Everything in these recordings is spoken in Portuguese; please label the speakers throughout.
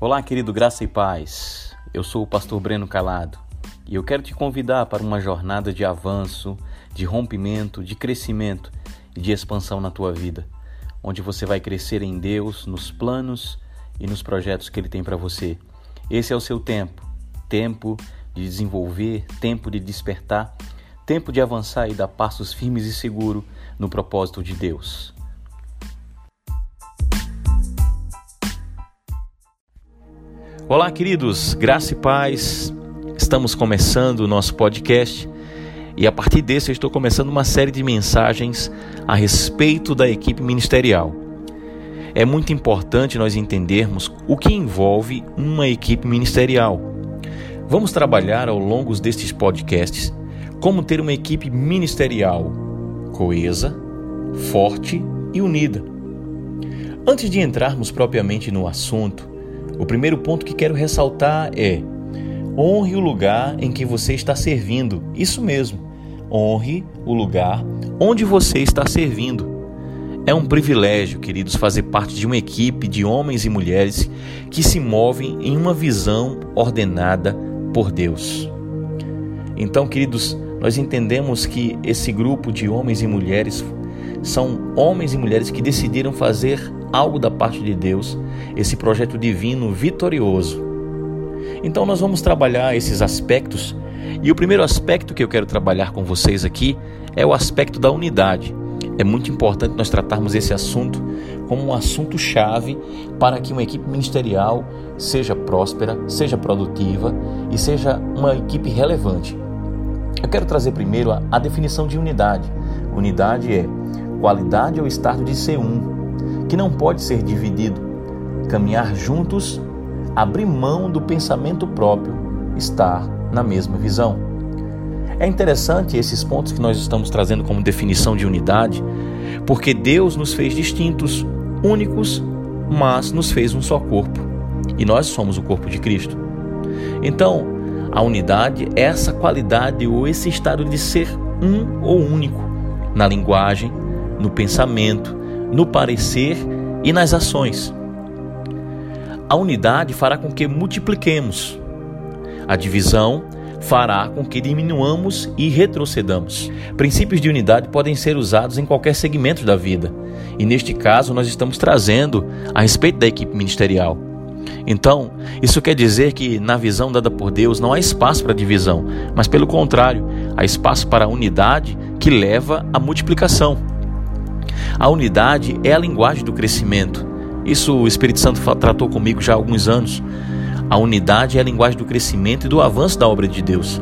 Speaker 1: Olá, querido Graça e Paz. Eu sou o pastor Breno Calado e eu quero te convidar para uma jornada de avanço, de rompimento, de crescimento e de expansão na tua vida, onde você vai crescer em Deus, nos planos e nos projetos que Ele tem para você. Esse é o seu tempo tempo de desenvolver, tempo de despertar, tempo de avançar e dar passos firmes e seguros no propósito de Deus. Olá, queridos, graça e paz. Estamos começando o nosso podcast e a partir desse eu estou começando uma série de mensagens a respeito da equipe ministerial. É muito importante nós entendermos o que envolve uma equipe ministerial. Vamos trabalhar ao longo destes podcasts como ter uma equipe ministerial coesa, forte e unida. Antes de entrarmos propriamente no assunto, o primeiro ponto que quero ressaltar é: honre o lugar em que você está servindo. Isso mesmo, honre o lugar onde você está servindo. É um privilégio, queridos, fazer parte de uma equipe de homens e mulheres que se movem em uma visão ordenada por Deus. Então, queridos, nós entendemos que esse grupo de homens e mulheres são homens e mulheres que decidiram fazer algo da parte de Deus, esse projeto divino vitorioso. Então nós vamos trabalhar esses aspectos, e o primeiro aspecto que eu quero trabalhar com vocês aqui é o aspecto da unidade. É muito importante nós tratarmos esse assunto como um assunto chave para que uma equipe ministerial seja próspera, seja produtiva e seja uma equipe relevante. Eu quero trazer primeiro a, a definição de unidade. Unidade é qualidade ou estado de ser um, que não pode ser dividido. Caminhar juntos, abrir mão do pensamento próprio, estar na mesma visão. É interessante esses pontos que nós estamos trazendo como definição de unidade, porque Deus nos fez distintos, únicos, mas nos fez um só corpo. E nós somos o corpo de Cristo. Então, a unidade é essa qualidade ou esse estado de ser um ou único na linguagem, no pensamento, no parecer e nas ações. A unidade fará com que multipliquemos. A divisão fará com que diminuamos e retrocedamos. Princípios de unidade podem ser usados em qualquer segmento da vida, e neste caso nós estamos trazendo a respeito da equipe ministerial. Então, isso quer dizer que na visão dada por Deus não há espaço para divisão, mas pelo contrário, há espaço para a unidade que leva à multiplicação. A unidade é a linguagem do crescimento. Isso o Espírito Santo tratou comigo já há alguns anos. A unidade é a linguagem do crescimento e do avanço da obra de Deus.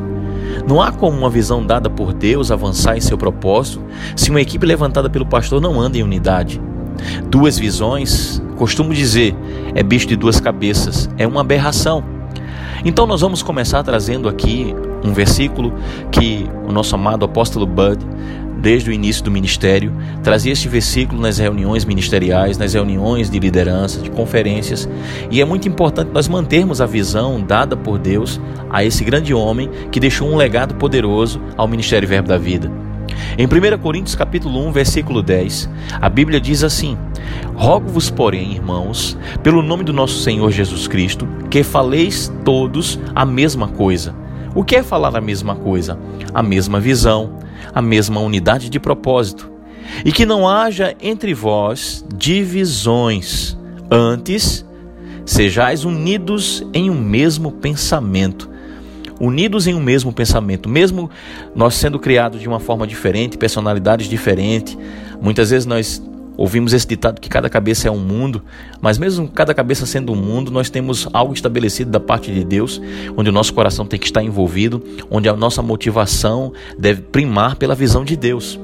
Speaker 1: Não há como uma visão dada por Deus avançar em seu propósito se uma equipe levantada pelo pastor não anda em unidade. Duas visões, costumo dizer, é bicho de duas cabeças, é uma aberração. Então nós vamos começar trazendo aqui um versículo que o nosso amado apóstolo Bud desde o início do ministério, trazia este versículo nas reuniões ministeriais, nas reuniões de liderança, de conferências, e é muito importante nós mantermos a visão dada por Deus a esse grande homem que deixou um legado poderoso ao ministério Verbo da Vida. Em 1 Coríntios capítulo 1, versículo 10, a Bíblia diz assim: Rogo-vos, porém, irmãos, pelo nome do nosso Senhor Jesus Cristo, que faleis todos a mesma coisa. O que é falar a mesma coisa? A mesma visão, a mesma unidade de propósito, e que não haja entre vós divisões, antes sejais unidos em um mesmo pensamento. Unidos em um mesmo pensamento, mesmo nós sendo criados de uma forma diferente, personalidades diferentes, muitas vezes nós Ouvimos esse ditado que cada cabeça é um mundo, mas mesmo cada cabeça sendo um mundo, nós temos algo estabelecido da parte de Deus, onde o nosso coração tem que estar envolvido, onde a nossa motivação deve primar pela visão de Deus.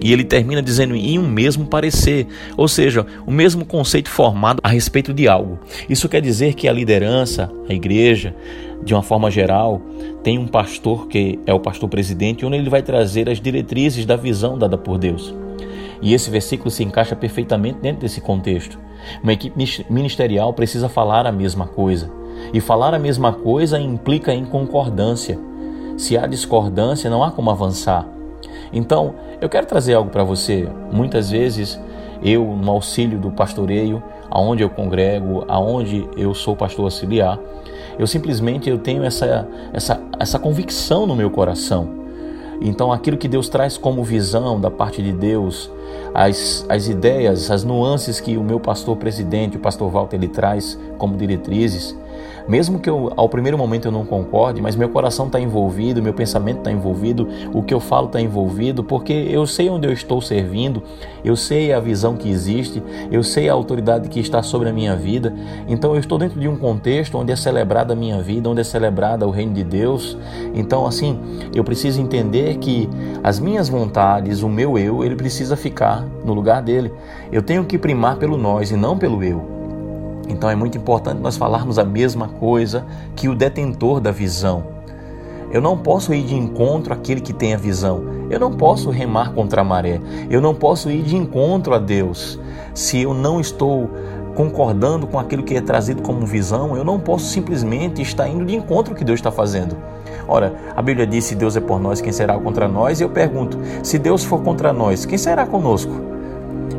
Speaker 1: E ele termina dizendo em um mesmo parecer, ou seja, o mesmo conceito formado a respeito de algo. Isso quer dizer que a liderança, a igreja, de uma forma geral, tem um pastor que é o pastor presidente, onde ele vai trazer as diretrizes da visão dada por Deus. E esse versículo se encaixa perfeitamente dentro desse contexto. Uma equipe ministerial precisa falar a mesma coisa. E falar a mesma coisa implica em concordância. Se há discordância, não há como avançar. Então, eu quero trazer algo para você. Muitas vezes, eu, no auxílio do pastoreio, aonde eu congrego, aonde eu sou pastor auxiliar. Eu simplesmente eu tenho essa, essa, essa convicção no meu coração. Então, aquilo que Deus traz como visão da parte de Deus, as, as ideias, as nuances que o meu pastor presidente, o pastor Walter, ele traz como diretrizes, mesmo que eu, ao primeiro momento eu não concorde, mas meu coração está envolvido, meu pensamento está envolvido, o que eu falo está envolvido, porque eu sei onde eu estou servindo, eu sei a visão que existe, eu sei a autoridade que está sobre a minha vida. Então eu estou dentro de um contexto onde é celebrada a minha vida, onde é celebrada o reino de Deus. Então, assim, eu preciso entender que as minhas vontades, o meu eu, ele precisa ficar no lugar dele. Eu tenho que primar pelo nós e não pelo eu. Então é muito importante nós falarmos a mesma coisa que o detentor da visão. Eu não posso ir de encontro àquele que tem a visão. Eu não posso remar contra a maré. Eu não posso ir de encontro a Deus. Se eu não estou concordando com aquilo que é trazido como visão, eu não posso simplesmente estar indo de encontro ao que Deus está fazendo. Ora, a Bíblia diz: se Deus é por nós, quem será contra nós? E eu pergunto: se Deus for contra nós, quem será conosco?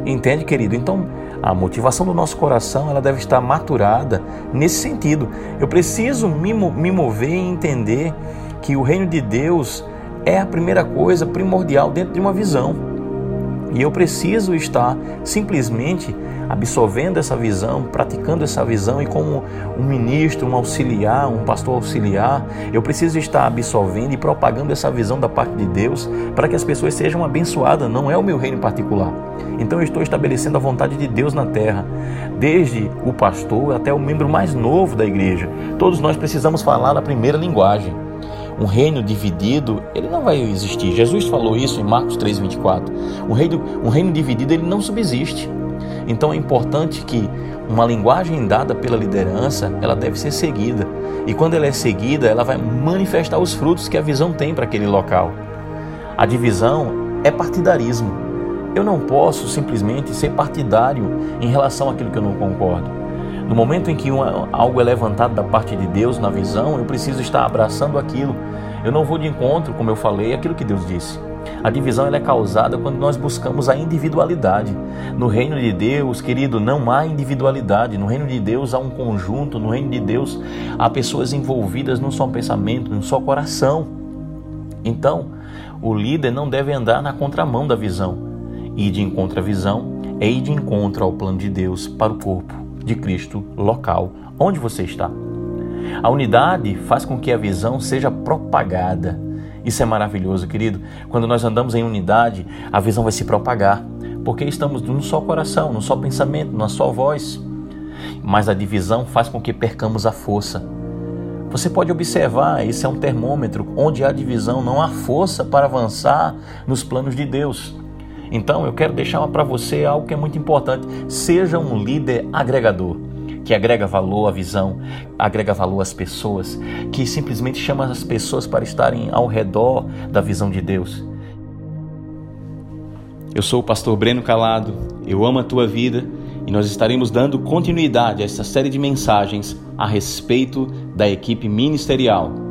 Speaker 1: Entende, querido? Então, a motivação do nosso coração ela deve estar maturada nesse sentido. Eu preciso me, me mover e entender que o reino de Deus é a primeira coisa primordial dentro de uma visão. E eu preciso estar simplesmente absorvendo essa visão, praticando essa visão e como um ministro, um auxiliar, um pastor auxiliar, eu preciso estar absorvendo e propagando essa visão da parte de Deus para que as pessoas sejam abençoadas, não é o meu reino particular. Então eu estou estabelecendo a vontade de Deus na terra, desde o pastor até o membro mais novo da igreja. Todos nós precisamos falar a primeira linguagem um reino dividido, ele não vai existir. Jesus falou isso em Marcos 3:24. Um reino, um reino dividido ele não subsiste. Então é importante que uma linguagem dada pela liderança, ela deve ser seguida. E quando ela é seguida, ela vai manifestar os frutos que a visão tem para aquele local. A divisão é partidarismo. Eu não posso simplesmente ser partidário em relação àquilo que eu não concordo. No momento em que algo é levantado da parte de Deus na visão, eu preciso estar abraçando aquilo. Eu não vou de encontro, como eu falei, aquilo que Deus disse. A divisão é causada quando nós buscamos a individualidade. No reino de Deus, querido, não há individualidade. No reino de Deus há um conjunto. No reino de Deus há pessoas envolvidas num só pensamento, num só coração. Então, o líder não deve andar na contramão da visão. Ir de encontro à visão é ir de encontro ao plano de Deus para o corpo de Cristo local, onde você está. A unidade faz com que a visão seja propagada. Isso é maravilhoso, querido. Quando nós andamos em unidade, a visão vai se propagar, porque estamos num só coração, num só pensamento, numa só voz. Mas a divisão faz com que percamos a força. Você pode observar, esse é um termômetro, onde há divisão, não há força para avançar nos planos de Deus. Então eu quero deixar para você algo que é muito importante: seja um líder agregador que agrega valor à visão, agrega valor às pessoas, que simplesmente chama as pessoas para estarem ao redor da visão de Deus. Eu sou o pastor Breno Calado, eu amo a tua vida e nós estaremos dando continuidade a essa série de mensagens a respeito da equipe ministerial